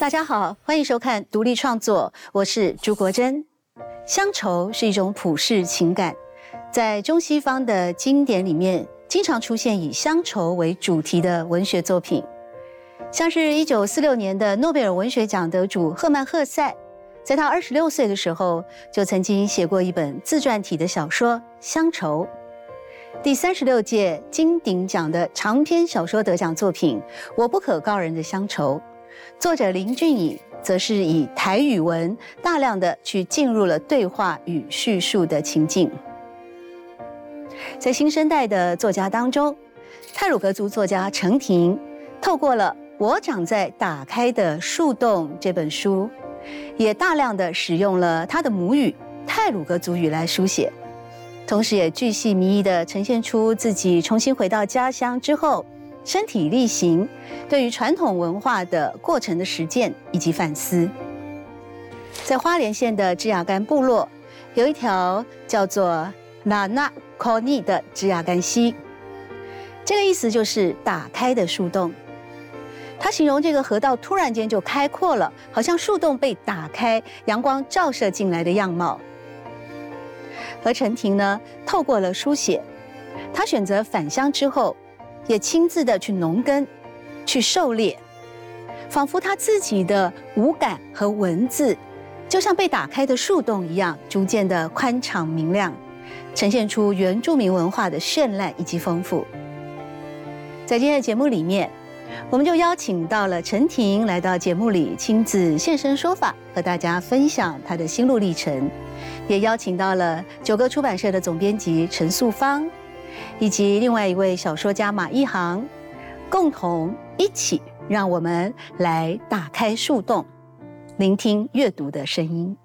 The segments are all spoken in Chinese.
大家好，欢迎收看独立创作，我是朱国珍。乡愁是一种普世情感，在中西方的经典里面，经常出现以乡愁为主题的文学作品，像是一九四六年的诺贝尔文学奖得主赫曼·赫塞，在他二十六岁的时候，就曾经写过一本自传体的小说《乡愁》。第三十六届金鼎奖的长篇小说得奖作品《我不可告人的乡愁》，作者林俊颖则是以台语文大量的去进入了对话与叙述的情境。在新生代的作家当中，泰鲁格族作家陈婷透过了《我长在打开的树洞》这本书，也大量的使用了他的母语泰鲁格族语来书写。同时，也巨细靡遗地呈现出自己重新回到家乡之后，身体力行对于传统文化的过程的实践以及反思。在花莲县的枝雅干部落，有一条叫做纳纳科尼的枝雅干溪，这个意思就是打开的树洞。他形容这个河道突然间就开阔了，好像树洞被打开，阳光照射进来的样貌。而陈婷呢，透过了书写，他选择返乡之后，也亲自的去农耕，去狩猎，仿佛他自己的五感和文字，就像被打开的树洞一样，逐渐的宽敞明亮，呈现出原住民文化的绚烂以及丰富。在今天的节目里面，我们就邀请到了陈婷来到节目里，亲自现身说法，和大家分享他的心路历程。也邀请到了九歌出版社的总编辑陈素芳，以及另外一位小说家马一航，共同一起让我们来打开树洞，聆听阅读的声音。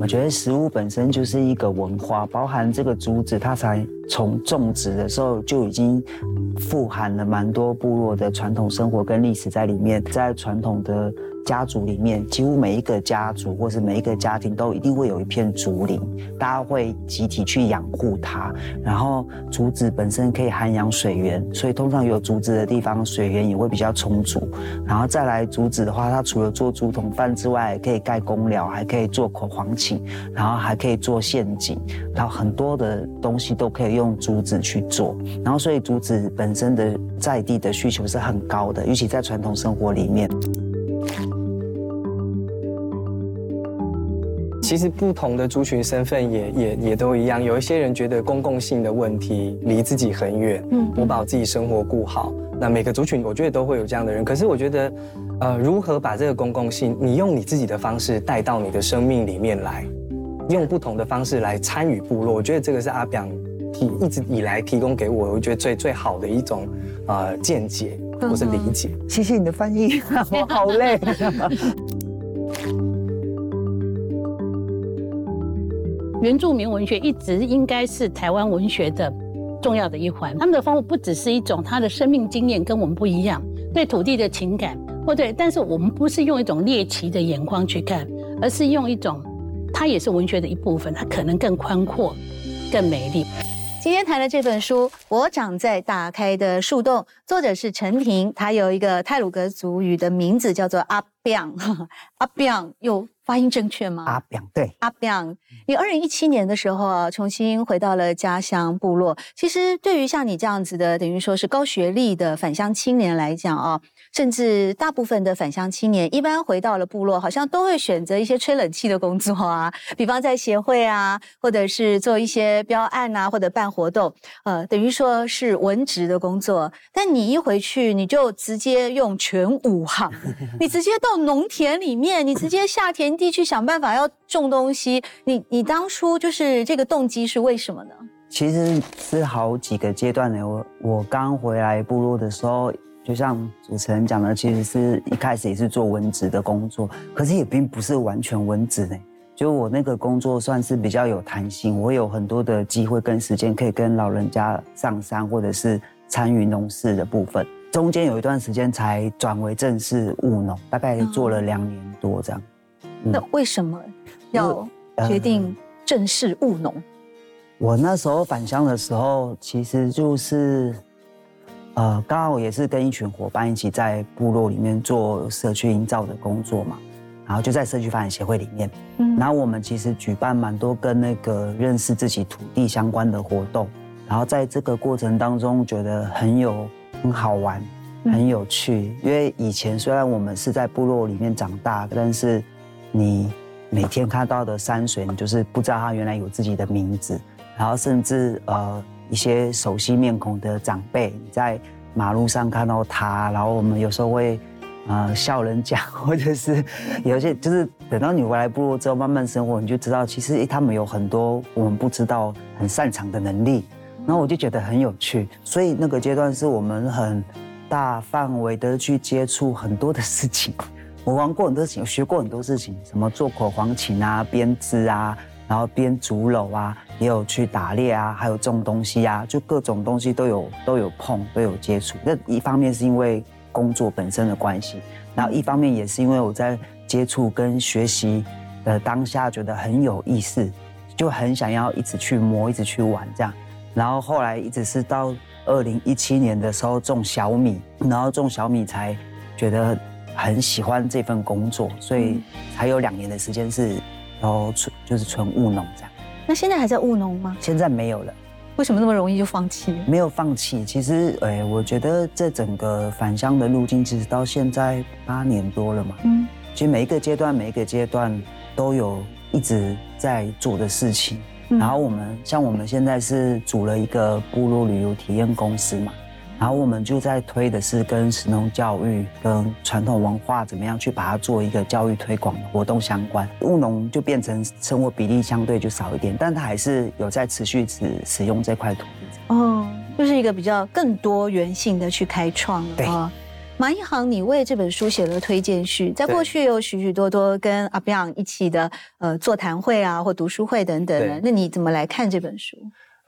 我觉得食物本身就是一个文化，包含这个竹子，它才从种植的时候就已经富含了蛮多部落的传统生活跟历史在里面，在传统的。家族里面，几乎每一个家族或是每一个家庭都一定会有一片竹林，大家会集体去养护它。然后竹子本身可以涵养水源，所以通常有竹子的地方，水源也会比较充足。然后再来竹子的话，它除了做竹筒饭之外，可以盖公寮，还可以做口簧琴，然后还可以做陷阱，然后很多的东西都可以用竹子去做。然后所以竹子本身的在地的需求是很高的，尤其在传统生活里面。其实不同的族群身份也也也都一样，有一些人觉得公共性的问题离自己很远，嗯，我把我自己生活顾好。那每个族群我觉得都会有这样的人，可是我觉得，呃，如何把这个公共性，你用你自己的方式带到你的生命里面来，用不同的方式来参与部落，我觉得这个是阿表提一直以来提供给我，我觉得最最好的一种呃见解或是理解。谢谢你的翻译，我好累。原住民文学一直应该是台湾文学的重要的一环。他们的丰富不只是一种他的生命经验跟我们不一样，对土地的情感，或对，但是我们不是用一种猎奇的眼光去看，而是用一种，它也是文学的一部分，它可能更宽阔、更美丽。今天谈的这本书《我长在打开的树洞》，作者是陈婷，他有一个泰鲁格族语的名字叫做阿彪，阿彪又。发音正确吗？阿表对阿表，你二零一七年的时候啊，重新回到了家乡部落。其实对于像你这样子的，等于说是高学历的返乡青年来讲啊。甚至大部分的返乡青年，一般回到了部落，好像都会选择一些吹冷气的工作啊，比方在协会啊，或者是做一些标案啊，或者办活动，呃，等于说是文职的工作。但你一回去，你就直接用全武行，你直接到农田里面，你直接下田地去想办法要种东西。你你当初就是这个动机是为什么呢？其实是好几个阶段的。我我刚回来部落的时候。就像主持人讲的，其实是一开始也是做文职的工作，可是也并不是完全文职呢。就我那个工作算是比较有弹性，我有很多的机会跟时间可以跟老人家上山，或者是参与农事的部分。中间有一段时间才转为正式务农，大概做了两年多这样。那为什么要决定正式务农？我那时候返乡的时候，其实就是。呃，刚好也是跟一群伙伴一起在部落里面做社区营造的工作嘛，然后就在社区发展协会里面，嗯，然后我们其实举办蛮多跟那个认识自己土地相关的活动，然后在这个过程当中觉得很有很好玩，很有趣，因为以前虽然我们是在部落里面长大，但是你每天看到的山水，你就是不知道它原来有自己的名字，然后甚至呃。一些熟悉面孔的长辈，你在马路上看到他，然后我们有时候会，呃，笑人讲，或者是有些就是等到你回来部落之后，慢慢生活，你就知道其实他们有很多我们不知道很擅长的能力，然后我就觉得很有趣。所以那个阶段是我们很大范围的去接触很多的事情，我玩过很多事情，学过很多事情，什么做口簧琴啊、编织啊。然后编竹篓啊，也有去打猎啊，还有种东西啊，就各种东西都有都有碰，都有接触。那一方面是因为工作本身的关系，然后一方面也是因为我在接触跟学习的当下觉得很有意思，就很想要一直去摸，一直去玩这样。然后后来一直是到二零一七年的时候种小米，然后种小米才觉得很喜欢这份工作，所以还有两年的时间是。然后纯就是纯务农这样，那现在还在务农吗？现在没有了，为什么那么容易就放弃？没有放弃，其实，哎，我觉得这整个返乡的路径，其实到现在八年多了嘛。嗯，其实每一个阶段，每一个阶段都有一直在做的事情。然后我们像我们现在是组了一个部落旅游体验公司嘛。然后我们就在推的是跟神农教育、跟传统文化怎么样去把它做一个教育推广的活动相关。务农就变成生活比例相对就少一点，但它还是有在持续使使用这块土地。哦，就是一个比较更多元性的去开创了。对马一航，你为这本书写了推荐序，在过去有许许多多跟阿彪一起的呃座谈会啊，或读书会等等。那你怎么来看这本书？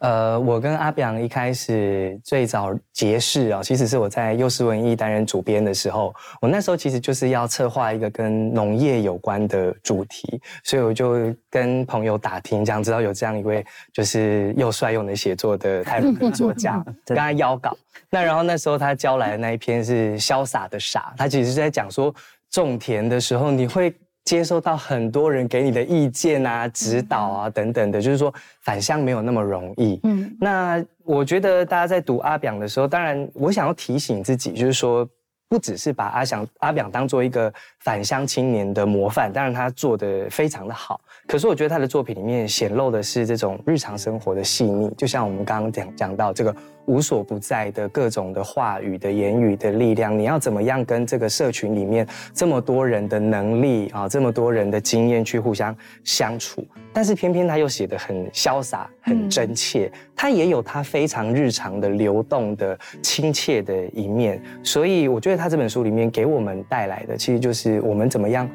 呃，我跟阿表一开始最早结识啊，其实是我在幼师文艺担任主编的时候，我那时候其实就是要策划一个跟农业有关的主题，所以我就跟朋友打听，这样知道有这样一位就是又帅又能写作的台湾作家，跟他邀稿。那然后那时候他交来的那一篇是《潇洒的傻》，他其实是在讲说种田的时候你会。接收到很多人给你的意见啊、指导啊等等的，就是说返乡没有那么容易。嗯，那我觉得大家在读阿表的时候，当然我想要提醒自己，就是说不只是把阿祥阿表当做一个返乡青年的模范，当然他做的非常的好。可是我觉得他的作品里面显露的是这种日常生活的细腻，就像我们刚刚讲讲到这个。无所不在的各种的话语的言语的力量，你要怎么样跟这个社群里面这么多人的能力啊，这么多人的经验去互相相处？但是偏偏他又写得很潇洒、很真切，他也有他非常日常的流动的亲切的一面。所以我觉得他这本书里面给我们带来的，其实就是我们怎么样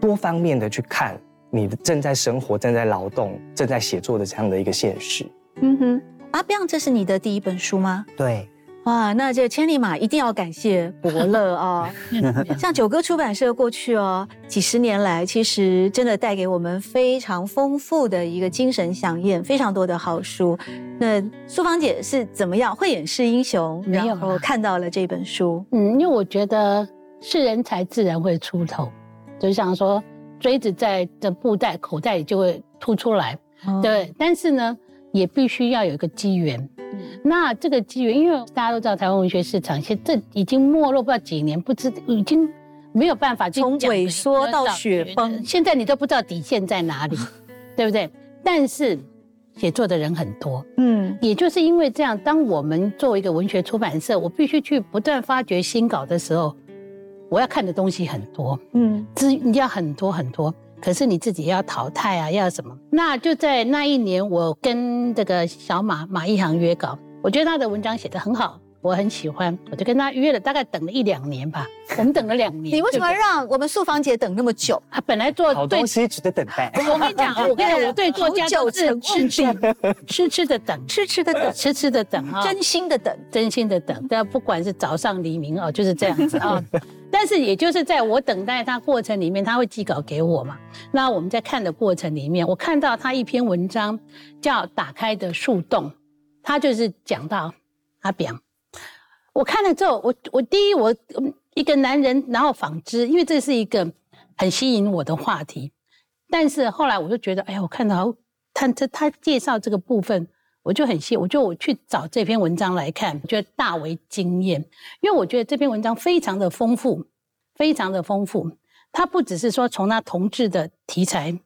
多方面的去看你的正在生活、正在劳动、正在写作的这样的一个现实。嗯哼。阿彪，这是你的第一本书吗？对，哇，那这千里马一定要感谢伯乐啊！像九歌出版社过去哦，几十年来，其实真的带给我们非常丰富的一个精神飨宴，非常多的好书。那苏芳姐是怎么样慧眼识英雄，然后看到了这本书？嗯，因为我觉得是人才自然会出头，就像说锥子在的布袋口袋里就会凸出来，对。但是呢。也必须要有一个机缘，那这个机缘，因为大家都知道台湾文学市场现这已经没落不知道几年，不知已经没有办法从萎缩到。雪崩，现在你都不知道底线在哪里，对不对？但是写作的人很多，嗯，也就是因为这样，当我们作为一个文学出版社，我必须去不断发掘新稿的时候，我要看的东西很多，嗯，资你要很多很多。可是你自己要淘汰啊，要什么？那就在那一年，我跟这个小马马一航约稿，我觉得他的文章写得很好，我很喜欢，我就跟他约了，大概等了一两年吧。我们等了两年。你为什么让我们素芳姐等那么久？他本来做好东西值得等待。我跟你讲，我跟你讲，我对作家都是痴痴痴痴的等，痴痴的等，痴痴的等啊，真心的等，真心的等。但不管是早上黎明哦，就是这样子啊。但是，也就是在我等待他过程里面，他会寄稿给我嘛？那我们在看的过程里面，我看到他一篇文章叫《打开的树洞》，他就是讲到阿表，我看了之后，我我第一我一个男人，然后纺织，因为这是一个很吸引我的话题。但是后来我就觉得，哎呀，我看到他这他介绍这个部分，我就很谢，我就我去找这篇文章来看，觉得大为惊艳，因为我觉得这篇文章非常的丰富，非常的丰富。它不只是说从他同志的题材，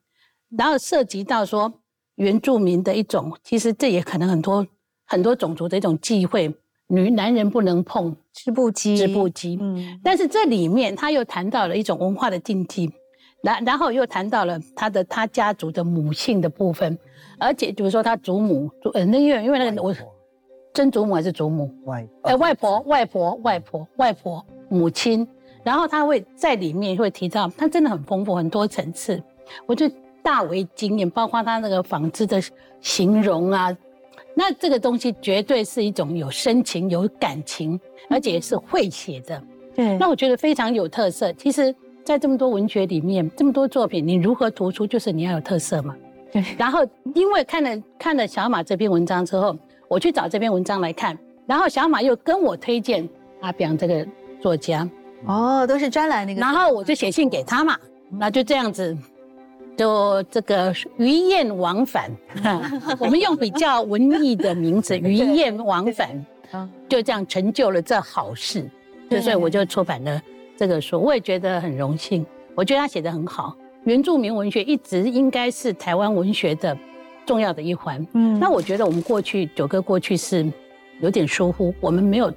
然后涉及到说原住民的一种，其实这也可能很多很多种族的一种忌讳，女男人不能碰织布机，织布机。嗯，但是这里面他又谈到了一种文化的禁忌。然然后又谈到了他的他家族的母性的部分，而且比如说他祖母，呃，那因为因为那个我曾祖母还是祖母外，呃外婆外婆外婆外婆母亲，然后他会在里面会提到，他真的很丰富很多层次，我就大为惊艳，包括他那个纺织的形容啊，那这个东西绝对是一种有深情有感情，而且是会写的，对，那我觉得非常有特色，其实。在这么多文学里面，这么多作品，你如何突出？就是你要有特色嘛。对。然后，因为看了看了小马这篇文章之后，我去找这篇文章来看，然后小马又跟我推荐阿炳这个作家。哦，都是专栏那个。然后我就写信给他嘛，那就这样子，就这个鱼雁往返，我们用比较文艺的名字“ 鱼雁往返”，就这样成就了这好事。所以我就出版了。这个书我也觉得很荣幸，我觉得他写的很好。原住民文学一直应该是台湾文学的重要的一环。嗯，那我觉得我们过去九哥过去是有点疏忽，我们没有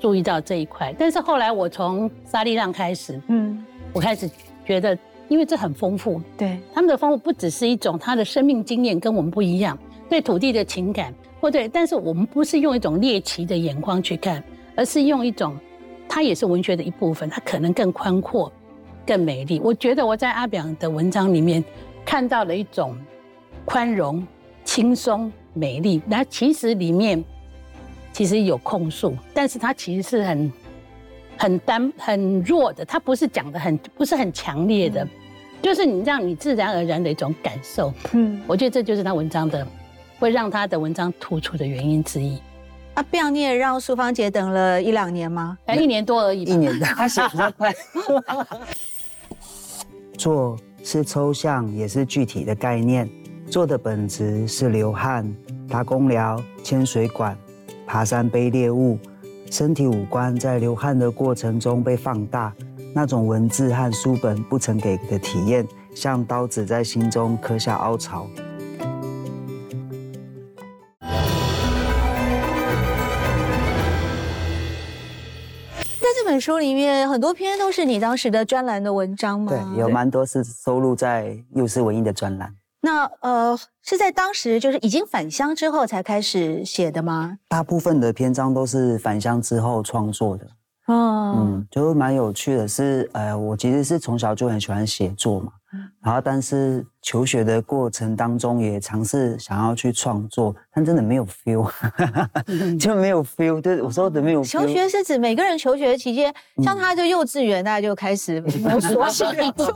注意到这一块。但是后来我从沙利浪开始，嗯，我开始觉得，因为这很丰富，对他们的丰富不只是一种他的生命经验跟我们不一样，对土地的情感，或对，但是我们不是用一种猎奇的眼光去看，而是用一种。它也是文学的一部分，它可能更宽阔、更美丽。我觉得我在阿表的文章里面看到了一种宽容、轻松、美丽。那其实里面其实有控诉，但是它其实是很很单、很弱的。他不是讲的很不是很强烈的，就是你让你自然而然的一种感受。嗯，我觉得这就是他文章的会让他的文章突出的原因之一。啊，不要你也让苏芳姐等了一两年吗？哎，一年多而已。一年的，他写比较快。做是抽象，也是具体的概念。做的本质是流汗、搭公寮、牵水管、爬山背猎物，身体五官在流汗的过程中被放大，那种文字和书本不曾给的体验，像刀子在心中刻下凹槽。本书里面很多篇都是你当时的专栏的文章吗？对，有蛮多是收录在幼师文艺的专栏。那呃，是在当时就是已经返乡之后才开始写的吗？大部分的篇章都是返乡之后创作的。哦，嗯，就蛮有趣的是，呃，我其实是从小就很喜欢写作嘛。然后，但是求学的过程当中也尝试想要去创作，但真的没有 feel，就没有 feel。对，我说的没有。求学是指每个人求学期间，像他就幼稚园，大家就开始摸索写作。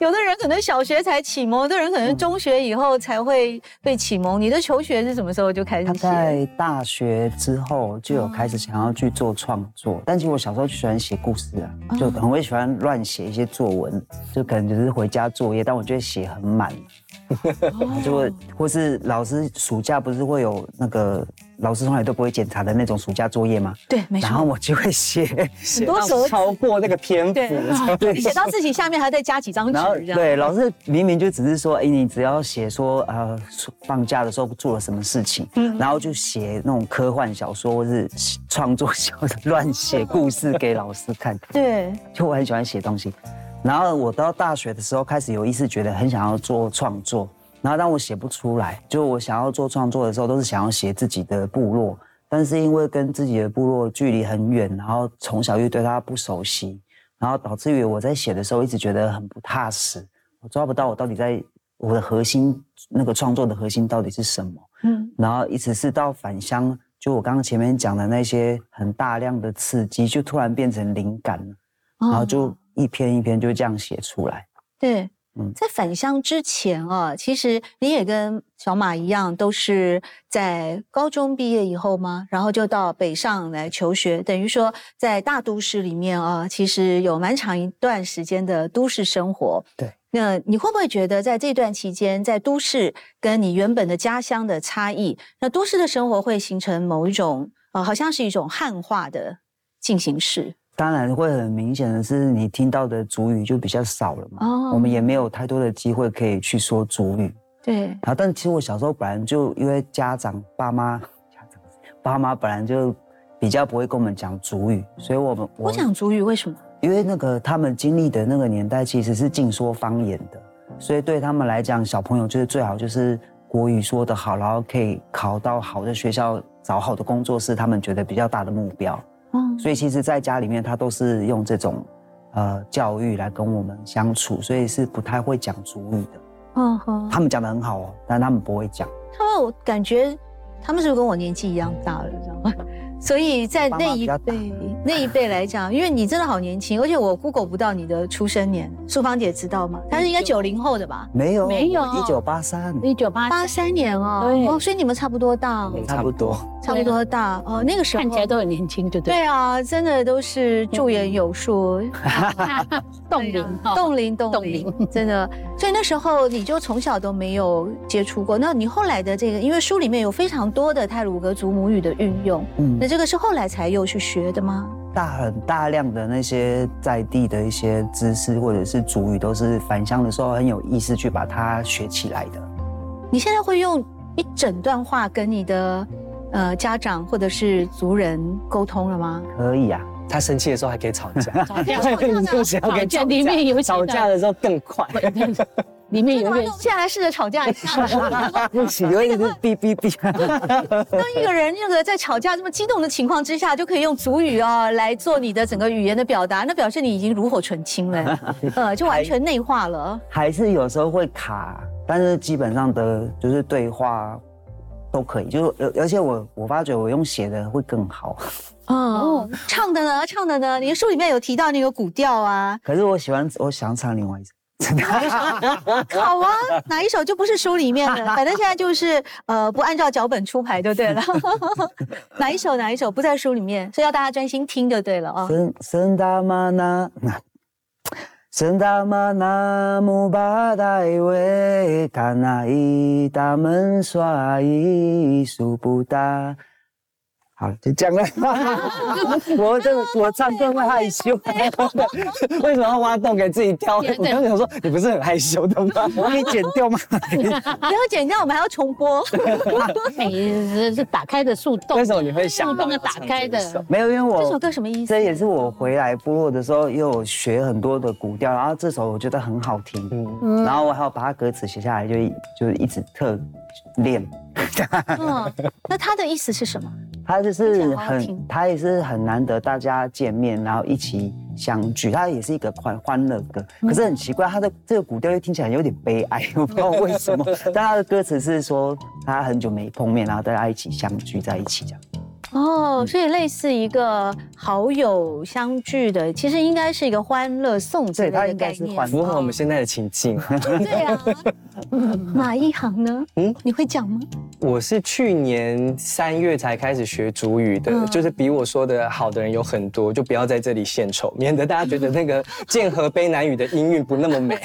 有的人可能小学才启蒙，有的人可能中学以后才会被启蒙。你的求学是什么时候就开始？他在大学之后就有开始想要去做创作，但其实我小时候就喜欢写故事啊，就很会喜欢乱写一些作文，就可能就是回。回家作业，但我觉得写很满，就会或是老师暑假不是会有那个老师从来都不会检查的那种暑假作业吗？对，没错。然后我就会写很多时候超过那个篇幅，对，写到自己下面还再加几张纸。对，老师明明就只是说，哎，你只要写说呃放假的时候做了什么事情，然后就写那种科幻小说或是创作小乱写故事给老师看。对，就我很喜欢写东西。然后我到大学的时候开始有意识，觉得很想要做创作。然后当我写不出来，就我想要做创作的时候，都是想要写自己的部落。但是因为跟自己的部落距离很远，然后从小又对他不熟悉，然后导致于我在写的时候一直觉得很不踏实。我抓不到我到底在我的核心那个创作的核心到底是什么。嗯。然后一直是到返乡，就我刚刚前面讲的那些很大量的刺激，就突然变成灵感了，然后就。一篇一篇就这样写出来。对，嗯在返乡之前啊，其实你也跟小马一样，都是在高中毕业以后吗？然后就到北上来求学，等于说在大都市里面啊，其实有蛮长一段时间的都市生活。对，那你会不会觉得在这段期间，在都市跟你原本的家乡的差异，那都市的生活会形成某一种呃，好像是一种汉化的进行式？当然会很明显的是，你听到的主语就比较少了嘛。哦，我们也没有太多的机会可以去说主语。对。然后，但其实我小时候本来就因为家长、爸妈、家长、爸妈本来就比较不会跟我们讲主语，所以我们不讲主语为什么？因为那个他们经历的那个年代其实是禁说方言的，所以对他们来讲，小朋友就是最好就是国语说得好，然后可以考到好的学校、找好的工作，是他们觉得比较大的目标。所以其实，在家里面，他都是用这种，呃，教育来跟我们相处，所以是不太会讲主语的。嗯哼，他们讲的很好哦，但他们不会讲。他们我感觉，他们是不是跟我年纪一样大了，知道吗？所以在那一辈那一辈来讲，因为你真的好年轻，而且我 Google 不到你的出生年，淑芳姐知道吗？她是应该九零后的吧？没有，没有，一九八三，一九八八三年哦，哦，所以你们差不多大，差不多，差不多大哦。那个时候看起来都很年轻，对不对？对啊，真的都是驻颜有术，冻龄，冻龄，冻龄，真的。所以那时候你就从小都没有接触过，那你后来的这个，因为书里面有非常多的泰鲁格族母语的运用，嗯，那这个是后来才又去学的吗？大很大量的那些在地的一些知识或者是主语，都是返乡的时候很有意思去把它学起来的。你现在会用一整段话跟你的呃家长或者是族人沟通了吗？可以啊，他生气的时候还可以吵架，吵架，吵架 里面有吵架的时候更快。里面有人现在来试着吵架一 下，不 行，有一点哔哔哔。当一个人那个在吵架这么激动的情况之下，就可以用主语啊来做你的整个语言的表达，那表示你已经炉火纯青了，呃，就完全内化了。还是有时候会卡，但是基本上的就是对话都可以，就是而而且我我发觉我用写的会更好。哦，唱的呢？唱的呢？你的书里面有提到那个古调啊。可是我喜欢，我想唱另外一首。好啊，哪一首就不是书里面的，反正现在就是呃不按照脚本出牌就对了。哪一首哪一首不在书里面，所以要大家专心听就对了啊。圣圣达玛那森达玛那木巴达维卡那伊达门刷伊苏布达。好，就讲了。我这 我唱歌会害羞，为什么要挖洞给自己跳？我刚想说，你不是很害羞的吗？我可以剪掉吗？不要剪掉，我们还要重播。每是打开的树洞，为什么你会想到打开的？没有，因为我这首歌什么意思？这也是我回来部落的时候，又有学很多的古调，然后这首我觉得很好听，嗯，然后我还要把它歌词写下来，就就一直特练。嗯，那他的意思是什么？他就是很，他也是很难得大家见面，然后一起相聚。他也是一个欢欢乐歌，可是很奇怪，他的这个古调又听起来有点悲哀，我不知道 为什么。但他的歌词是说他很久没碰面，然后大家一起相聚在一起这样。哦，所以类似一个好友相聚的，其实应该是一个欢乐送子的概念，符合我们现在的情境。对啊，哪一行呢？嗯，你会讲吗？我是去年三月才开始学主语的，就是比我说的好的人有很多，就不要在这里献丑，免得大家觉得那个 剑河悲南语的音韵不那么美。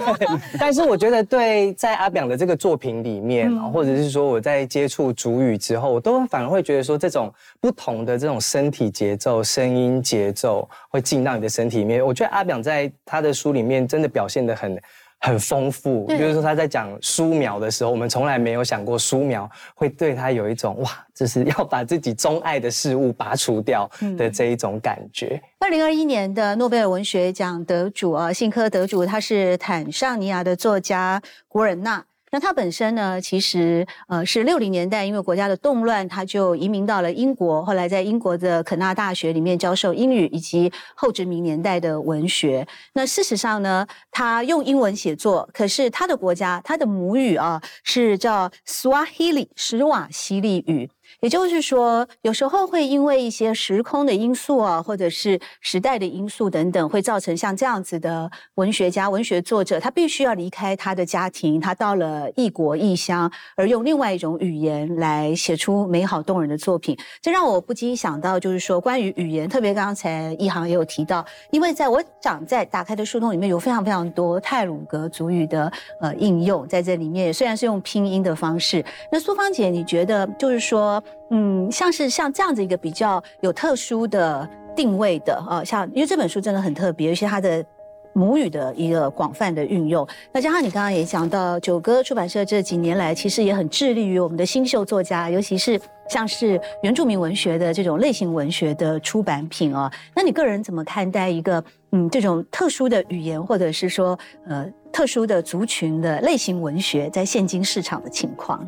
但是我觉得，对，在阿表的这个作品里面，或者是说我在接触主语之后，我都反而会觉得说这种。不同的这种身体节奏、声音节奏会进到你的身体里面。我觉得阿表在他的书里面真的表现的很很丰富。比如说他在讲书苗的时候，我们从来没有想过书苗会对他有一种哇，就是要把自己钟爱的事物拔除掉的这一种感觉。二零二一年的诺贝尔文学奖得主啊，信科得主，他是坦桑尼亚的作家古尔纳。那他本身呢，其实呃是六零年代，因为国家的动乱，他就移民到了英国，后来在英国的肯纳大学里面教授英语以及后殖民年代的文学。那事实上呢，他用英文写作，可是他的国家他的母语啊是叫 Swahili 斯瓦西利语。也就是说，有时候会因为一些时空的因素啊，或者是时代的因素等等，会造成像这样子的文学家、文学作者，他必须要离开他的家庭，他到了异国异乡，而用另外一种语言来写出美好动人的作品。这让我不禁想到，就是说关于语言，特别刚才一行也有提到，因为在我长在打开的书通里面有非常非常多泰鲁格族语的呃应用在这里面，虽然是用拼音的方式。那苏芳姐，你觉得就是说？嗯，像是像这样子一个比较有特殊的定位的啊，像因为这本书真的很特别，尤其它的母语的一个广泛的运用。那加上你刚刚也讲到，九歌出版社这几年来其实也很致力于我们的新秀作家，尤其是像是原住民文学的这种类型文学的出版品啊。那你个人怎么看待一个嗯这种特殊的语言，或者是说呃特殊的族群的类型文学在现今市场的情况？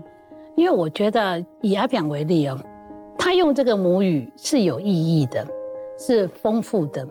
因为我觉得以阿扁为例哦，他用这个母语是有意义的，是丰富的。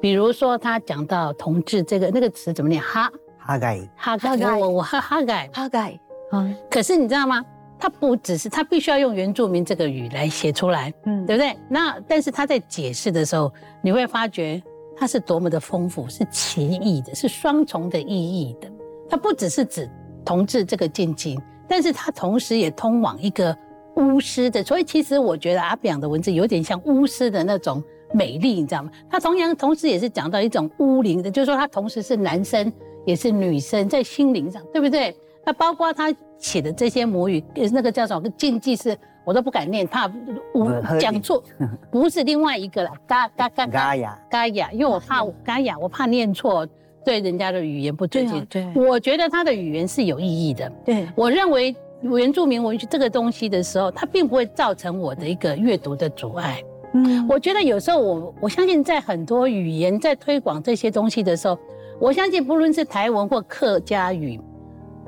比如说他讲到“同志”这个那个词怎么念？哈哈盖哈盖我我哈哈盖哈盖啊！可是你知道吗？他不只是他必须要用原住民这个语来写出来，嗯，对不对？那但是他在解释的时候，你会发觉他是多么的丰富，是奇异的，是双重的意义的。他不只是指同志这个禁忌。但是它同时也通往一个巫师的，所以其实我觉得阿表的文字有点像巫师的那种美丽，你知道吗？他同样同时也是讲到一种巫灵的，就是说他同时是男生也是女生，在心灵上，对不对？那包括他写的这些母语，那个叫什么禁忌是，我都不敢念，怕我讲错，不是另外一个了，嘎嘎嘎嘎雅嘎雅，因为我怕 嘎雅，我怕念错。对人家的语言不尊敬，对，我觉得他的语言是有意义的。对我认为原住民文学这个东西的时候，它并不会造成我的一个阅读的阻碍。嗯，我觉得有时候我我相信在很多语言在推广这些东西的时候，我相信不论是台文或客家语，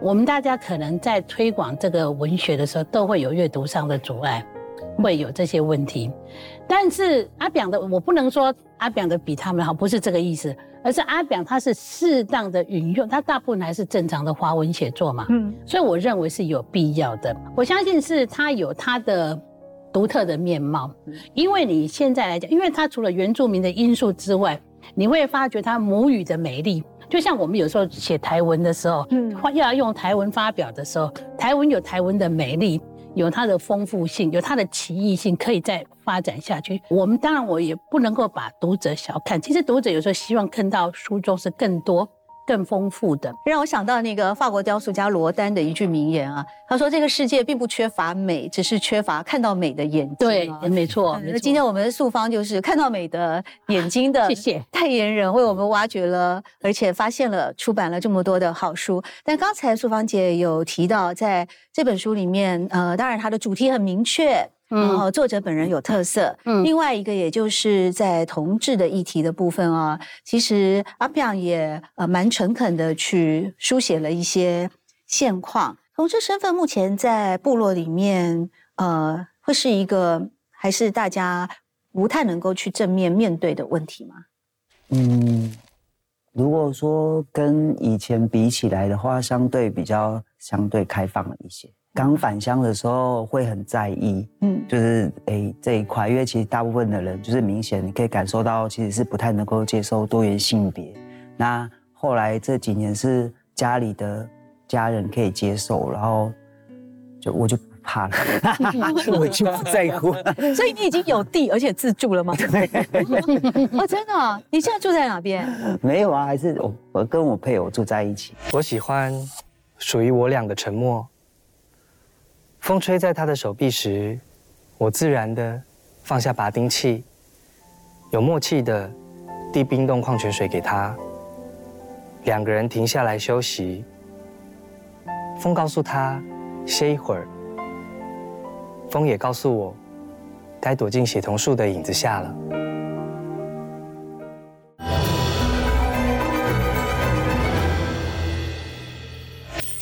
我们大家可能在推广这个文学的时候，都会有阅读上的阻碍，会有这些问题。但是阿表的，我不能说阿表的比他们好，不是这个意思。而是阿表，他是适当的引用，他大部分还是正常的华文写作嘛，嗯，所以我认为是有必要的。我相信是他有他的独特的面貌，因为你现在来讲，因为他除了原住民的因素之外，你会发觉他母语的美丽。就像我们有时候写台文的时候，嗯，要用台文发表的时候，台文有台文的美丽。有它的丰富性，有它的奇异性，可以再发展下去。我们当然，我也不能够把读者小看。其实读者有时候希望看到书中是更多。更丰富的，让我想到那个法国雕塑家罗丹的一句名言啊，他说：“这个世界并不缺乏美，只是缺乏看到美的眼睛。”对，没错。那今天我们的素方就是看到美的眼睛的 谢谢代言人，为我们挖掘了，而且发现了出版了这么多的好书。但刚才素芳姐有提到，在这本书里面，呃，当然它的主题很明确。然后作者本人有特色，嗯，另外一个也就是在同志的议题的部分啊，其实阿表也呃蛮诚恳的去书写了一些现况。同志身份目前在部落里面，呃，会是一个还是大家不太能够去正面面对的问题吗？嗯，如果说跟以前比起来的话，相对比较相对开放了一些。刚返乡的时候会很在意，嗯，就是诶这一块，因为其实大部分的人就是明显你可以感受到，其实是不太能够接受多元性别。那后来这几年是家里的家人可以接受，然后就我就不怕了，我就不在乎。所以你已经有地而且自住了吗？对 哦，真的？你现在住在哪边？没有啊，还是我我跟我配偶住在一起。我喜欢属于我俩的沉默。风吹在他的手臂时，我自然的放下拔钉器，有默契的递冰冻矿泉水给他。两个人停下来休息。风告诉他歇一会儿，风也告诉我该躲进血桐树的影子下了。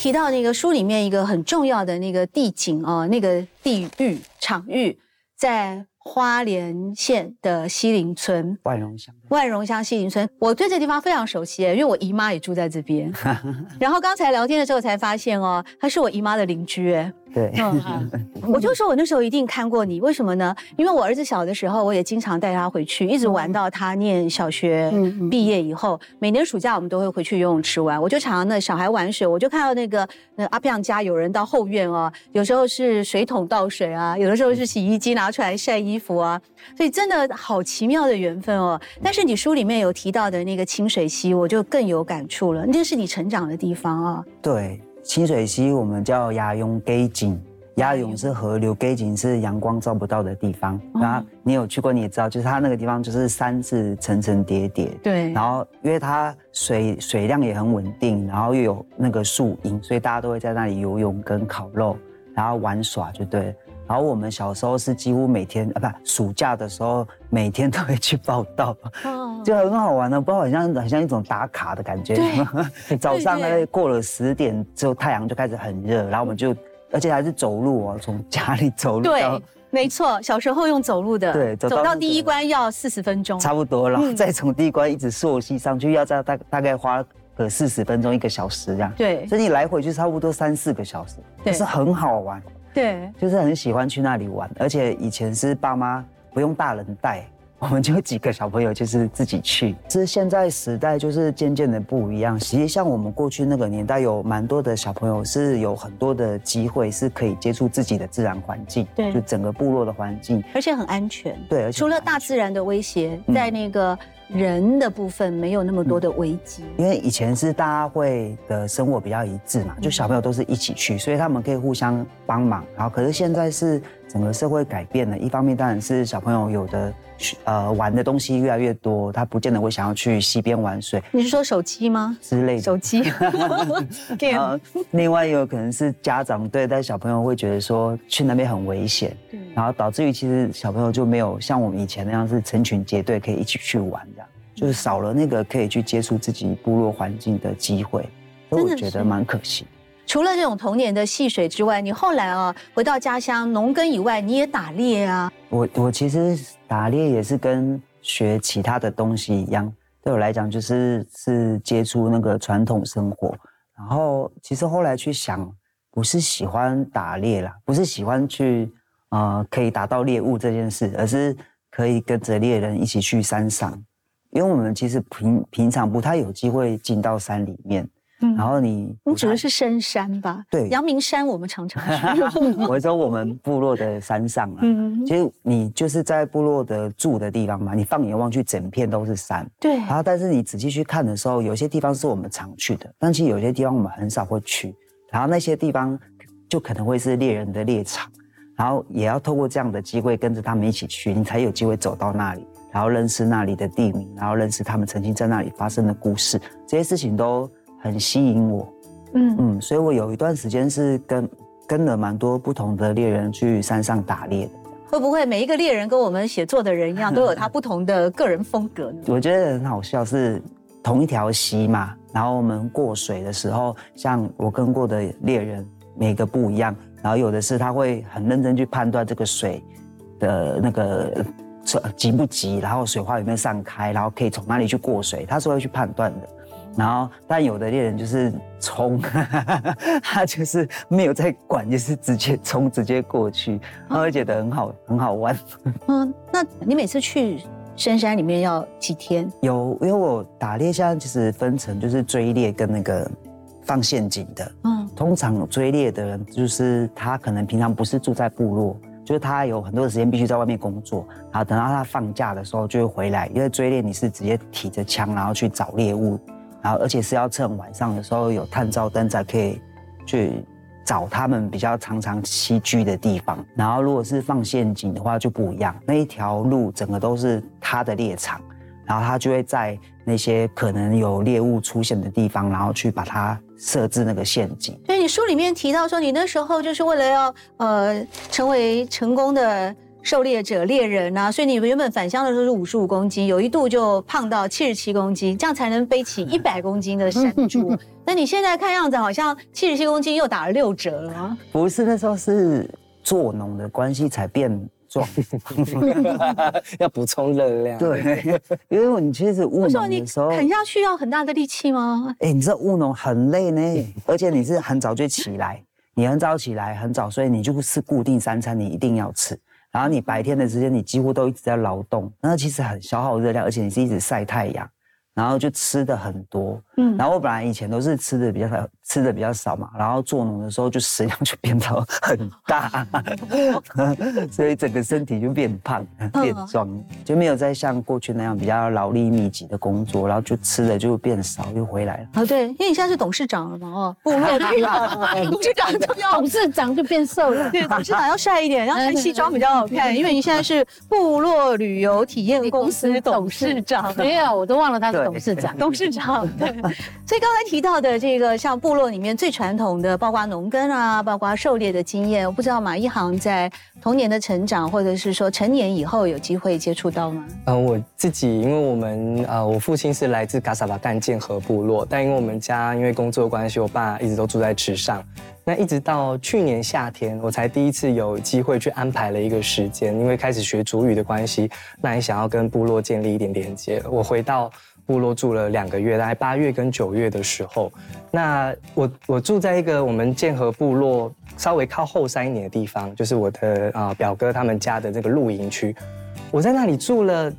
提到那个书里面一个很重要的那个地景哦，那个地域场域在花莲县的西林村万荣乡。万荣乡西林村，我对这地方非常熟悉，因为我姨妈也住在这边。然后刚才聊天的时候才发现哦，她是我姨妈的邻居。对，我就说我那时候一定看过你，为什么呢？因为我儿子小的时候，我也经常带他回去，一直玩到他念小学毕业以后。每年暑假我们都会回去游泳池玩，我就常常那小孩玩水，我就看到那个那阿亮家有人到后院哦，有时候是水桶倒水啊，有的时候是洗衣机拿出来晒衣服啊，所以真的好奇妙的缘分哦。但是你书里面有提到的那个清水溪，我就更有感触了，那是你成长的地方啊。对。清水溪我们叫鸭涌给井，鸭涌是河流，给井是阳光照不到的地方。然后你有去过，你也知道，就是它那个地方就是山是层层叠叠。对。然后因为它水水量也很稳定，然后又有那个树荫，所以大家都会在那里游泳跟烤肉，然后玩耍就对。然后我们小时候是几乎每天啊，不，暑假的时候每天都会去报道，就很好玩的，不知道好像好像一种打卡的感觉。早上呢过了十点之后，太阳就开始很热，然后我们就，而且还是走路哦，从家里走路。对，没错，小时候用走路的。对，走到第一关要四十分钟。差不多，然后再从第一关一直溯溪上去，要在大大概花个四十分钟一个小时这样。对，所以你来回就差不多三四个小时，但是很好玩。对，就是很喜欢去那里玩，而且以前是爸妈不用大人带，我们就几个小朋友就是自己去。是现在时代就是渐渐的不一样。其实像我们过去那个年代，有蛮多的小朋友是有很多的机会是可以接触自己的自然环境，对，就整个部落的环境，而且很安全。对，而且除了大自然的威胁，在那个。人的部分没有那么多的危机，因为以前是大家会的生活比较一致嘛，就小朋友都是一起去，所以他们可以互相帮忙。然后，可是现在是整个社会改变了，一方面当然是小朋友有的。呃，玩的东西越来越多，他不见得会想要去溪边玩水。你是说手机吗？之类的手机。另外也有可能是家长对待小朋友会觉得说去那边很危险，然后导致于其实小朋友就没有像我们以前那样是成群结队可以一起去玩这样，就是少了那个可以去接触自己部落环境的机会，所以我觉得蛮可惜。除了这种童年的戏水之外，你后来啊回到家乡农耕以外，你也打猎啊？我我其实打猎也是跟学其他的东西一样，对我来讲就是是接触那个传统生活。然后其实后来去想，不是喜欢打猎啦，不是喜欢去呃可以打到猎物这件事，而是可以跟着猎人一起去山上，因为我们其实平平常不太有机会进到山里面。然后你，你指的是深山吧？对，阳明山我们常常去。我说我们部落的山上啊，其实你就是在部落的住的地方嘛，你放眼望去，整片都是山。对。然后，但是你仔细去看的时候，有些地方是我们常去的，但其实有些地方我们很少会去。然后那些地方就可能会是猎人的猎场，然后也要透过这样的机会跟着他们一起去，你才有机会走到那里，然后认识那里的地名，然后认识他们曾经在那里发生的故事，这些事情都。很吸引我，嗯嗯，所以我有一段时间是跟跟了蛮多不同的猎人去山上打猎的。会不会每一个猎人跟我们写作的人一样，都有他不同的个人风格呢？我觉得很好笑，是同一条溪嘛，然后我们过水的时候，像我跟过的猎人，每个不一样，然后有的是他会很认真去判断这个水的那个急不急，然后水花有没有散开，然后可以从哪里去过水，他是会去判断的。然后，但有的猎人就是冲，他就是没有在管，就是直接冲，直接过去，他会觉得很好，很好玩。嗯，那你每次去深山里面要几天？有，因为我打猎现在其实分成，就是追猎跟那个放陷阱的。嗯，通常追猎的人就是他可能平常不是住在部落，就是他有很多的时间必须在外面工作，然后等到他放假的时候就会回来，因为追猎你是直接提着枪然后去找猎物。然后，而且是要趁晚上的时候有探照灯才可以去找他们比较常常栖居的地方。然后，如果是放陷阱的话就不一样，那一条路整个都是他的猎场，然后他就会在那些可能有猎物出现的地方，然后去把它设置那个陷阱。所以你书里面提到说，你那时候就是为了要呃成为成功的。狩猎者、猎人啊，所以你原本返乡的时候是五十五公斤，有一度就胖到七十七公斤，这样才能背起 一百公斤的 山猪。那你现在看样子好像七十七公斤又打了六折了。不是，那时候是做农的关系才变壮，要补充热量。对，因为你其实务农的时候啃下去要很大的力气吗？哎，你知道务农很累呢，而且你是很早就起来。你很早起来，很早所以，你就是固定三餐，你一定要吃。然后你白天的时间，你几乎都一直在劳动，那其实很消耗热量，而且你是一直晒太阳。然后就吃的很多，嗯，然后我本来以前都是吃的比较少，吃的比较少嘛，然后做农的时候就食量就变到很大，所以整个身体就变胖变壮，就没有再像过去那样比较劳力密集的工作，然后就吃的就变少，又回来了。啊，对，因为你现在是董事长了嘛，哦，部落 董事长就要董事长就变瘦了，对，董事长要帅一点，要穿西装比较好看，因为你现在是部落旅游体验公司董事长，没有，我都忘了他是。董事长，董事长，对。所以刚才提到的这个，像部落里面最传统的，包括农耕啊，包括狩猎的经验，我不知道马一航在童年的成长，或者是说成年以后有机会接触到吗？嗯，我自己，因为我们呃，我父亲是来自嘎萨巴干建和部落，但因为我们家因为工作关系，我爸一直都住在池上。那一直到去年夏天，我才第一次有机会去安排了一个时间，因为开始学主语的关系，那也想要跟部落建立一点连接。我回到。部落住了两个月，大概八月跟九月的时候，那我我住在一个我们建和部落稍微靠后山一点的地方，就是我的啊表哥他们家的这个露营区，我在那里住了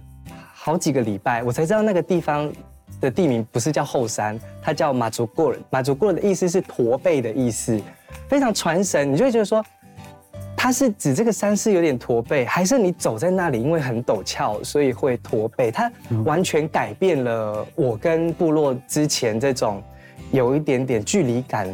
好几个礼拜，我才知道那个地方的地名不是叫后山，它叫马祖过人，马祖过人的意思是驼背的意思，非常传神，你就会觉得说。它是指这个山是有点驼背，还是你走在那里因为很陡峭，所以会驼背？它完全改变了我跟部落之前这种有一点点距离感，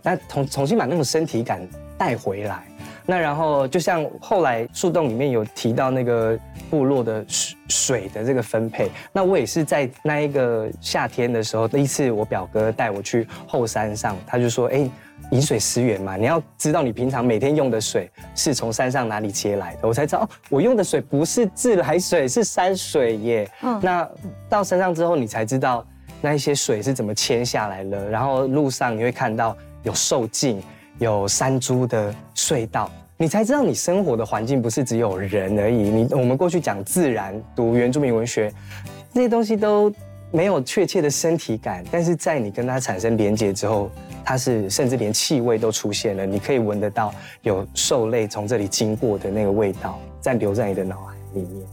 那重重新把那种身体感带回来。那然后就像后来树洞里面有提到那个部落的水水的这个分配，那我也是在那一个夏天的时候，第一次我表哥带我去后山上，他就说：“哎。”饮水思源嘛，你要知道你平常每天用的水是从山上哪里接来的，我才知道哦，我用的水不是自来水，是山水耶。嗯，那到山上之后，你才知道那一些水是怎么牵下来了。然后路上你会看到有兽径，有山猪的隧道，你才知道你生活的环境不是只有人而已。你我们过去讲自然，读原住民文学，那些东西都。没有确切的身体感，但是在你跟它产生连接之后，它是甚至连气味都出现了，你可以闻得到有兽类从这里经过的那个味道，在留在你的脑海里面。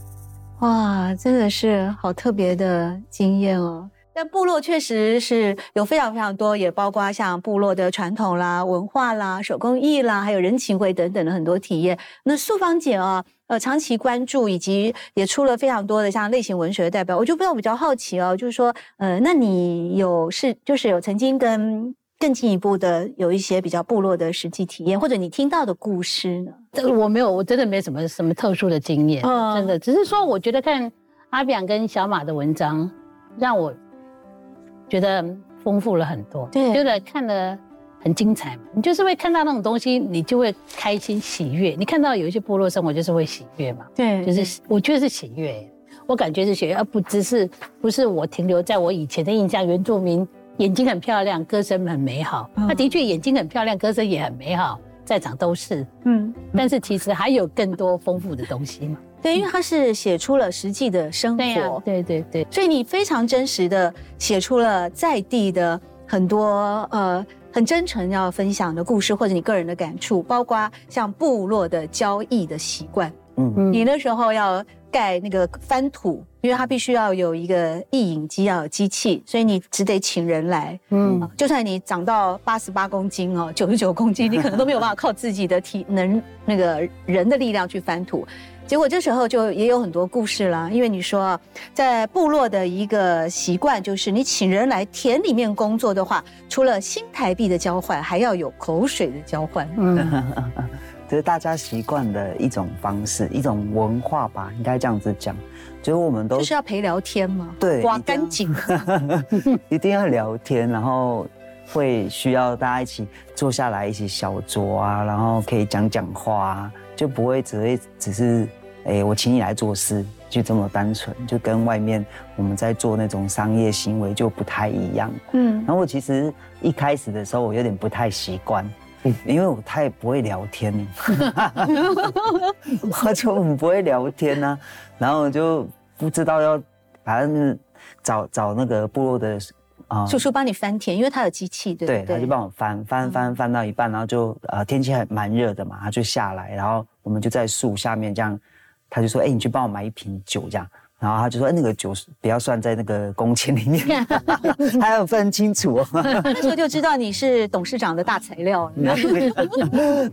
哇，真的是好特别的经验哦！但部落确实是有非常非常多，也包括像部落的传统啦、文化啦、手工艺啦，还有人情味等等的很多体验。那素芳姐啊。呃，长期关注以及也出了非常多的像类型文学的代表，我就不要比较好奇哦，就是说，呃，那你有是就是有曾经跟更进一步的有一些比较部落的实际体验，或者你听到的故事呢？这个我没有，我真的没什么什么特殊的经验，真的，只是说我觉得看阿扁跟小马的文章，让我觉得丰富了很多，对，觉得看了。很精彩嘛，你就是会看到那种东西，你就会开心喜悦。你看到有一些部落生活，就是会喜悦嘛。对，就是我觉得是喜悦，我感觉是喜悦，而不只是不是我停留在我以前的印象。原住民眼睛很漂亮，歌声很美好。他的确眼睛很漂亮，歌声也很美好，在场都是。嗯，但是其实还有更多丰富的东西嘛。对，因为他是写出了实际的生活。对对对，所以你非常真实的写出了在地的很多呃。很真诚要分享的故事，或者你个人的感触，包括像部落的交易的习惯。嗯，你那时候要盖那个翻土，因为它必须要有一个意引机，要有机器，所以你只得请人来。嗯，就算你长到八十八公斤哦，九十九公斤，你可能都没有办法靠自己的体能那个人的力量去翻土。结果这时候就也有很多故事了，因为你说在部落的一个习惯就是，你请人来田里面工作的话，除了新台币的交换，还要有口水的交换。嗯，这是大家习惯的一种方式，一种文化吧，应该这样子讲。就是我们都就是要陪聊天吗？对，刮干净，一定要聊天，然后会需要大家一起坐下来一起小酌啊，然后可以讲讲话。就不会只会只是，哎，我请你来做事，就这么单纯，就跟外面我们在做那种商业行为就不太一样。嗯，然后我其实一开始的时候我有点不太习惯，因为我太不会聊天了，我就很不会聊天呢，然后就不知道要反正找找那个部落的。啊，叔叔帮你翻田，因为他有机器，对对？对，他就帮我翻翻翻翻到一半，然后就呃天气还蛮热的嘛，他就下来，然后我们就在树下面这样，他就说：“哎，你去帮我买一瓶酒这样。”然后他就说：“哎，那个酒不要算在那个工钱里面，还要分清楚。”那时候就知道你是董事长的大材 料。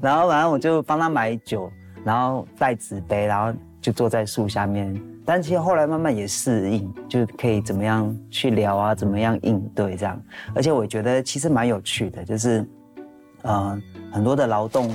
然后反正我就帮他买酒，然后带纸杯，然后就坐在树下面。但其实后来慢慢也适应，就可以怎么样去聊啊，怎么样应对这样。而且我觉得其实蛮有趣的，就是，呃，很多的劳动。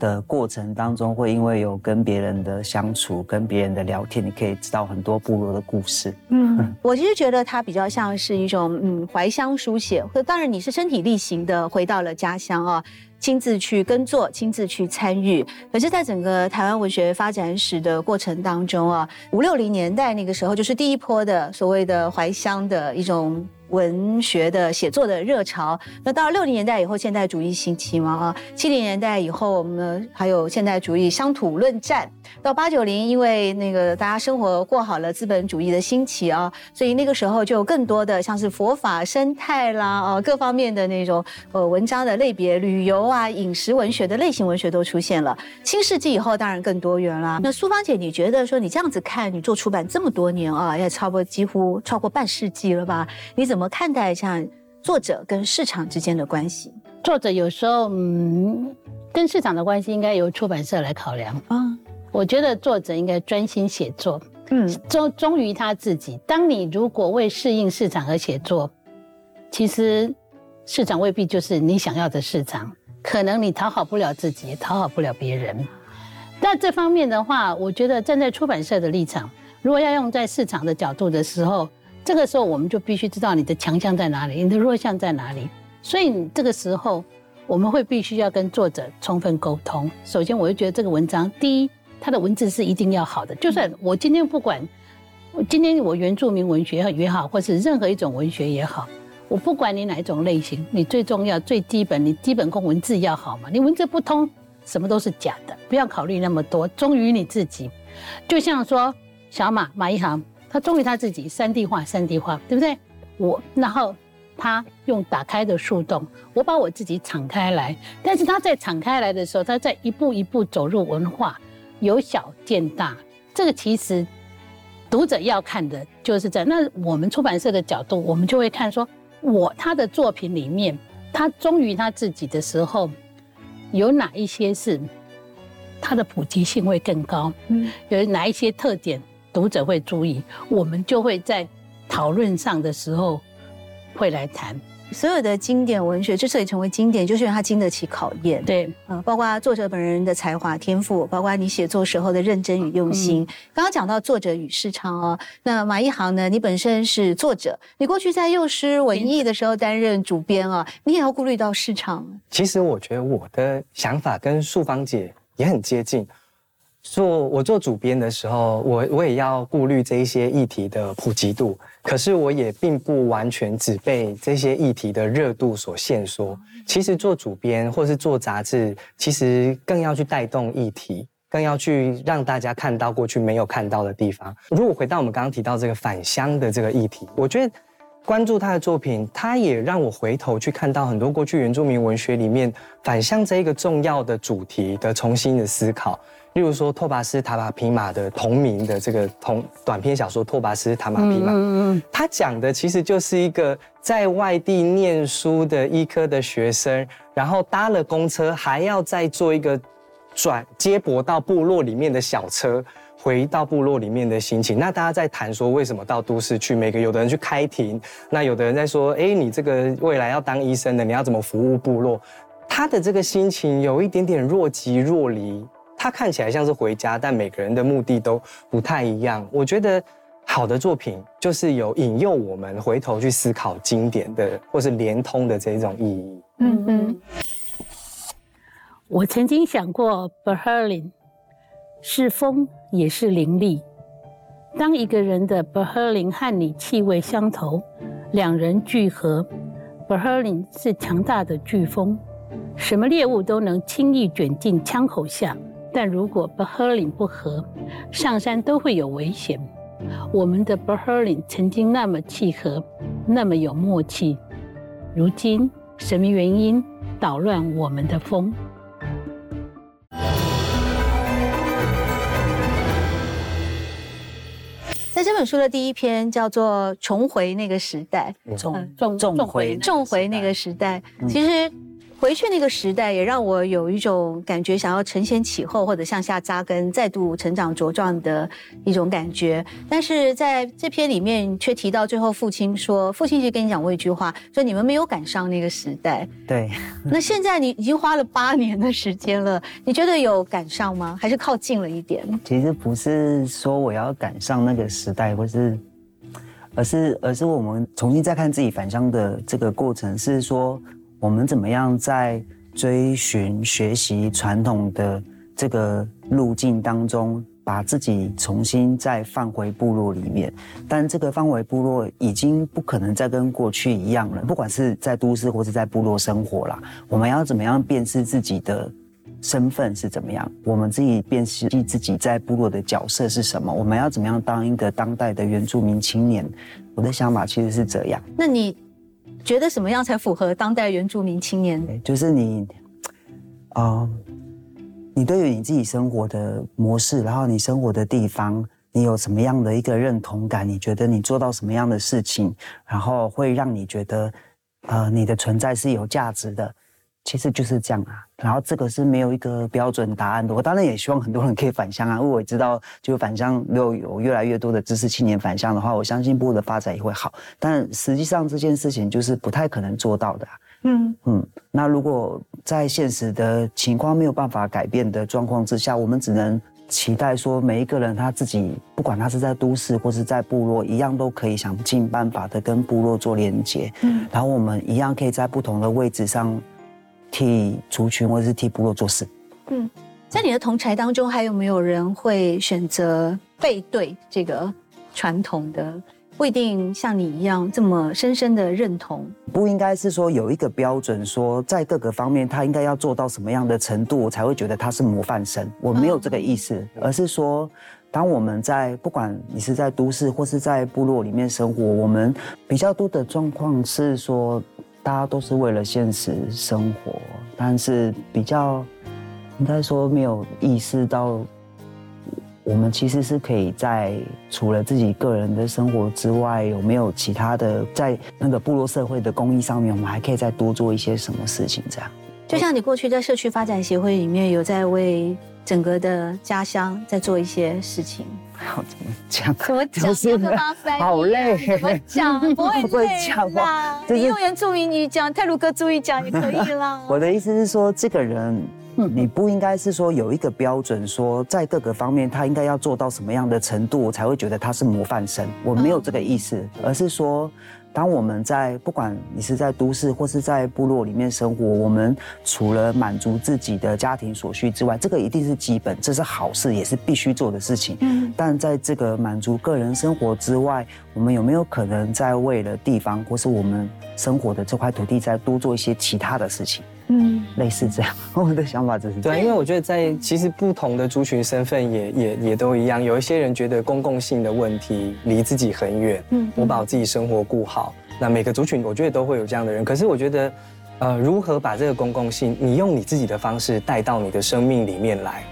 的过程当中，会因为有跟别人的相处、跟别人的聊天，你可以知道很多部落的故事。嗯，我其实觉得它比较像是一种嗯怀乡书写，或当然你是身体力行的回到了家乡啊，亲自去耕作，亲自去参与。可是，在整个台湾文学发展史的过程当中啊，五六零年代那个时候，就是第一波的所谓的怀乡的一种。文学的写作的热潮，那到六零年代以后，现代主义兴起嘛啊，七零年代以后，我们还有现代主义乡土论战。到八九零，因为那个大家生活过好了，资本主义的兴起啊，所以那个时候就更多的像是佛法生态啦啊，各方面的那种呃文章的类别，旅游啊、饮食文学的类型文学都出现了。新世纪以后，当然更多元啦。那苏芳姐，你觉得说你这样子看，你做出版这么多年啊，也差不多几乎超过半世纪了吧？你怎么看待像作者跟市场之间的关系？作者有时候嗯，跟市场的关系应该由出版社来考量啊。我觉得作者应该专心写作，嗯，忠忠于他自己。当你如果为适应市场而写作，其实市场未必就是你想要的市场，可能你讨好不了自己，讨好不了别人。那这方面的话，我觉得站在出版社的立场，如果要用在市场的角度的时候，这个时候我们就必须知道你的强项在哪里，你的弱项在哪里。所以这个时候我们会必须要跟作者充分沟通。首先，我就觉得这个文章，第一。它的文字是一定要好的，就算我今天不管，今天我原住民文学也好，或是任何一种文学也好，我不管你哪一种类型，你最重要、最基本，你基本功文字要好嘛。你文字不通，什么都是假的。不要考虑那么多，忠于你自己。就像说小马马一航，他忠于他自己，三 D 画，三 D 画，对不对？我然后他用打开的树洞，我把我自己敞开来，但是他在敞开来的时候，他在一步一步走入文化。由小见大，这个其实读者要看的就是在那我们出版社的角度，我们就会看说，我他的作品里面，他忠于他自己的时候，有哪一些是他的普及性会更高？嗯，有哪一些特点读者会注意，我们就会在讨论上的时候会来谈。所有的经典文学之所以成为经典，就是因为它经得起考验。对，啊，包括作者本人的才华天赋，包括你写作时候的认真与用心。刚刚讲到作者与市场哦，那马一航呢？你本身是作者，你过去在幼师文艺的时候担任主编啊，你也要顾虑到市场。其实我觉得我的想法跟素芳姐也很接近。做我做主编的时候，我我也要顾虑这一些议题的普及度，可是我也并不完全只被这些议题的热度所限缩。其实做主编或是做杂志，其实更要去带动议题，更要去让大家看到过去没有看到的地方。如果回到我们刚刚提到这个返乡的这个议题，我觉得关注他的作品，他也让我回头去看到很多过去原住民文学里面反向这一个重要的主题的重新的思考。例如说，托巴斯塔马匹马的同名的这个同短篇小说《托巴斯塔马皮马》，他讲的其实就是一个在外地念书的医科的学生，然后搭了公车，还要再坐一个转接驳到部落里面的小车，回到部落里面的心情。那大家在谈说，为什么到都市去？每个有的人去开庭，那有的人在说，哎，你这个未来要当医生的，你要怎么服务部落？他的这个心情有一点点若即若离。他看起来像是回家，但每个人的目的都不太一样。我觉得好的作品就是有引诱我们回头去思考经典的或是连通的这种意义。嗯嗯。我曾经想过 Berlin，是风也是灵力。当一个人的 b e h e r l i n 和你气味相投，两人聚合 b e h e r l i n 是强大的飓风，什么猎物都能轻易卷进枪口下。但如果 b e h e r l i n 不合，上山都会有危险。我们的 b e h e r l i n 曾经那么契合，那么有默契，如今什么原因捣乱我们的风？在这本书的第一篇叫做《重回那个时代》，重重回重回那个时代，其实。回去那个时代，也让我有一种感觉，想要承先启后，或者向下扎根，再度成长茁壮的一种感觉。但是在这篇里面，却提到最后，父亲说，父亲就跟你讲过一句话，说你们没有赶上那个时代。对。那现在你已经花了八年的时间了，你觉得有赶上吗？还是靠近了一点？其实不是说我要赶上那个时代，或是，而是而是我们重新再看自己返乡的这个过程，是说。我们怎么样在追寻学习传统的这个路径当中，把自己重新再放回部落里面？但这个放回部落已经不可能再跟过去一样了。不管是在都市或是在部落生活啦，我们要怎么样辨识自己的身份是怎么样？我们自己辨识自己在部落的角色是什么？我们要怎么样当一个当代的原住民青年？我的想法其实是这样。那你？觉得什么样才符合当代原住民青年？就是你，啊，你对于你自己生活的模式，然后你生活的地方，你有什么样的一个认同感？你觉得你做到什么样的事情，然后会让你觉得，呃，你的存在是有价值的？其实就是这样啊，然后这个是没有一个标准答案的。我当然也希望很多人可以返乡啊，因为我知道，就返乡如果有越来越多的知识青年返乡的话，我相信部落的发展也会好。但实际上这件事情就是不太可能做到的。嗯嗯，那如果在现实的情况没有办法改变的状况之下，我们只能期待说，每一个人他自己，不管他是在都市或是在部落，一样都可以想尽办法的跟部落做连接。嗯，然后我们一样可以在不同的位置上。替族群或者是替部落做事。嗯，在你的同才当中，还有没有人会选择背对这个传统的？不一定像你一样这么深深的认同。不应该是说有一个标准，说在各个方面他应该要做到什么样的程度，我才会觉得他是模范生。我没有这个意思，而是说，当我们在不管你是在都市或是在部落里面生活，我们比较多的状况是说。大家都是为了现实生活，但是比较应该说没有意识到，我们其实是可以在除了自己个人的生活之外，有没有其他的在那个部落社会的公益上面，我们还可以再多做一些什么事情？这样，就像你过去在社区发展协会里面有在为整个的家乡在做一些事情。好，怎么讲？怎么讲？好累。怎么讲？不会讲啦。你用原住民语讲，泰鲁哥注意讲也可以啦。我的意思是说，这个人，你不应该是说有一个标准，说在各个方面他应该要做到什么样的程度，我才会觉得他是模范生。我没有这个意思，而是说，当我们在不管你是在都市或是在部落里面生活，我们除了满足自己的家庭所需之外，这个一定是基本，这是好事，也是必须做的事情。嗯，但在这个满足个人生活之外，我们有没有可能在为了地方或是我们生活的这块土地，再多做一些其他的事情？嗯，类似这样，我的想法就是对，因为我觉得在其实不同的族群身份也也也都一样，有一些人觉得公共性的问题离自己很远，嗯，我把我自己生活顾好，那每个族群我觉得都会有这样的人，可是我觉得，呃，如何把这个公共性，你用你自己的方式带到你的生命里面来，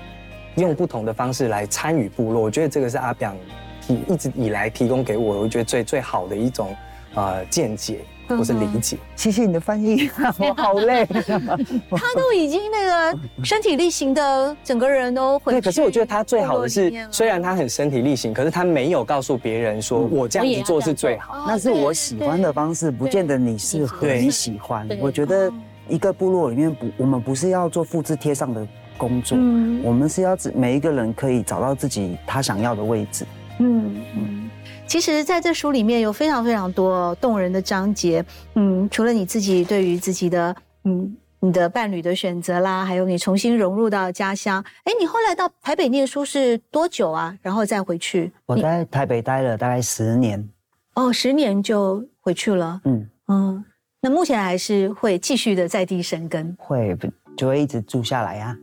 用不同的方式来参与部落，我觉得这个是阿表提一直以来提供给我，我觉得最最好的一种呃见解。不是理解，谢谢你的翻译，我好累。他都已经那个身体力行的，整个人都对。可是我觉得他最好的是，虽然他很身体力行，可是他没有告诉别人说我这样子做是最好。那是我喜欢的方式，不见得你适合你喜欢。我觉得一个部落里面不，我们不是要做复制贴上的工作，我们是要每一个人可以找到自己他想要的位置。嗯嗯。其实，在这书里面有非常非常多动人的章节。嗯，除了你自己对于自己的嗯你的伴侣的选择啦，还有你重新融入到家乡。哎，你后来到台北念书是多久啊？然后再回去？我在台北待了大概十年。哦，十年就回去了。嗯嗯，那目前还是会继续的在地生根？会，就会一直住下来呀。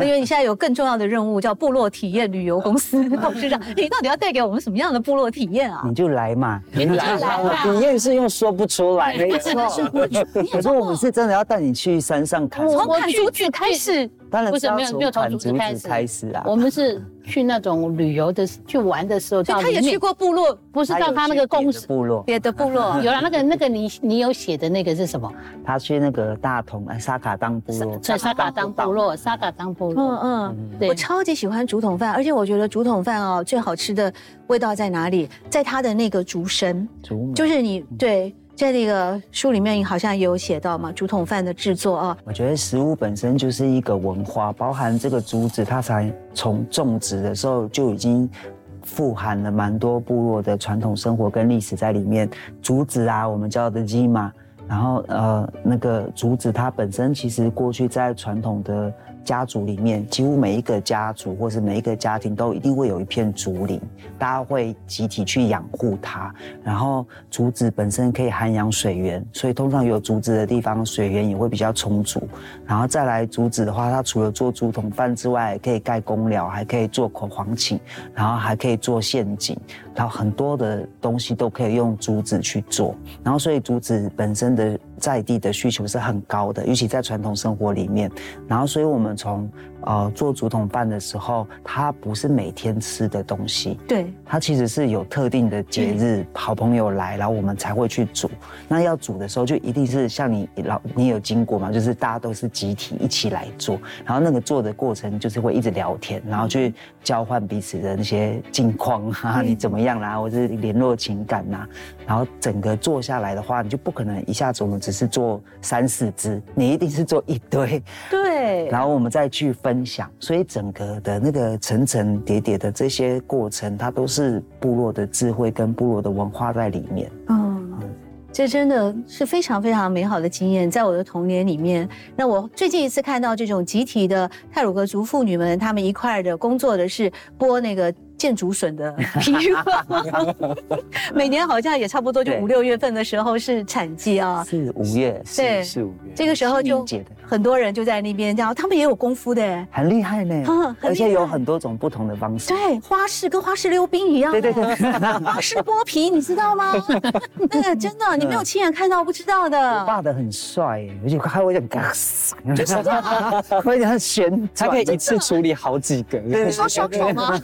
因为你现在有更重要的任务，叫部落体验旅游公司 董事长。你到底要带给我们什么样的部落体验啊？你就来嘛，你来来，体验是用说不出来，没错。可是我们是真的要带你去山上看，从砍竹子开始。当然不是没有没有从竹子开始啊。我们是去那种旅游的去玩的时候，他也去过部落，不是到他那个公司部落，别的部落有了那个那个你你有写的那个是什么？他去那个大同沙卡当部落，在沙卡当部落，沙卡当部落。嗯嗯，我超级喜欢竹筒饭，而且我觉得竹筒饭哦最好吃的味道在哪里？在它的那个竹身，竹就是你对。在那个书里面好像也有写到嘛，竹筒饭的制作啊。我觉得食物本身就是一个文化，包含这个竹子，它才从种植的时候就已经富含了蛮多部落的传统生活跟历史在里面。竹子啊，我们叫的鸡嘛，然后呃，那个竹子它本身其实过去在传统的。家族里面，几乎每一个家族或是每一个家庭都一定会有一片竹林，大家会集体去养护它。然后竹子本身可以涵养水源，所以通常有竹子的地方，水源也会比较充足。然后再来竹子的话，它除了做竹筒饭之外，可以盖公寮，还可以做口黄寝，然后还可以做陷阱，然后很多的东西都可以用竹子去做。然后所以竹子本身的。在地的需求是很高的，尤其在传统生活里面。然后，所以我们从呃做竹筒饭的时候，它不是每天吃的东西。对，它其实是有特定的节日，好朋友来，然后我们才会去煮。那要煮的时候，就一定是像你老你有经过嘛，就是大家都是集体一起来做。然后那个做的过程就是会一直聊天，然后去交换彼此的那些近况啊，你怎么样啦，或者是联络情感呐。然后整个做下来的话，你就不可能一下子我们只是做三四只，你一定是做一堆。对。然后我们再去分分享，所以整个的那个层层叠叠的这些过程，它都是部落的智慧跟部落的文化在里面。嗯，这真的是非常非常美好的经验，在我的童年里面。那我最近一次看到这种集体的泰鲁格族妇女们，她们一块的工作的是播那个。建竹笋的皮，每年好像也差不多就五六月份的时候是产季啊，是五月，对，是五月，这个时候就很多人就在那边，这样他们也有功夫的，很厉害呢，而且有很多种不同的方式，对，花式跟花式溜冰一样，对对对，花式剥皮，你知道吗？那个真的，你没有亲眼看到不知道的。我爸的很帅，而且还会这样，就是。会这样旋，他可以一次处理好几个，你说小丑吗？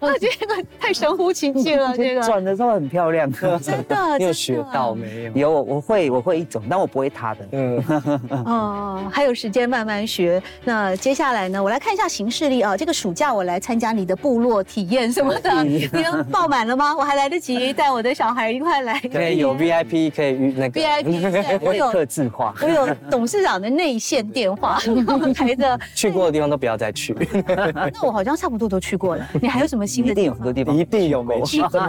我觉得太神乎其技了，这个转的时候很漂亮，真的。你有学到没有？有，我会，我会一种，但我不会他的。嗯，哦，还有时间慢慢学。那接下来呢？我来看一下行事历啊。这个暑假我来参加你的部落体验什么的，你爆满了吗？我还来得及带我的小孩一块来。可以有 VIP，可以预那个 VIP，我有特制化，我有董事长的内线电话，台的。去过的地方都不要再去。那我好像差不多都去过了。你还有什么新的？一定有很多地方，一定有没去过。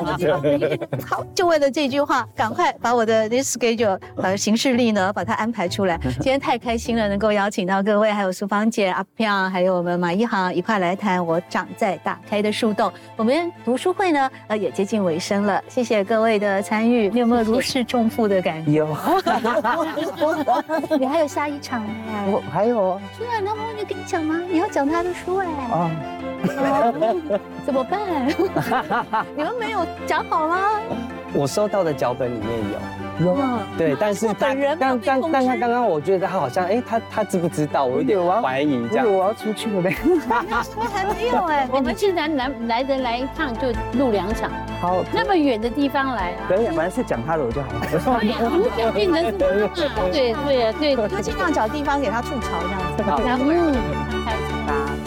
好，就为了这句话，赶快把我的 this schedule 呃行事历呢，把它安排出来。今天太开心了，能够邀请到各位，还有苏芳姐、阿飘，还有我们马一航一块来谈我长在打开的树洞。我们读书会呢，呃，也接近尾声了。谢谢各位的参与，你有没有如释重负的感觉？有。你还有下一场哎？我还有。是啊，那我就跟你讲吗？你要讲他的书哎。啊。怎么办？你们没有讲好吗？我收到的脚本里面有，有对，但是本人刚刚刚刚刚刚，我觉得他好像，哎，他他知不知道？我有点怀疑这样。我要出去了呗。还没有哎，我们既然来来人来一趟，就录两场。好，那么远的地方来啊？可以，反正是讲他的我就好了。变成是对对对，就尽量找地方给他吐槽这样子。嗯，开。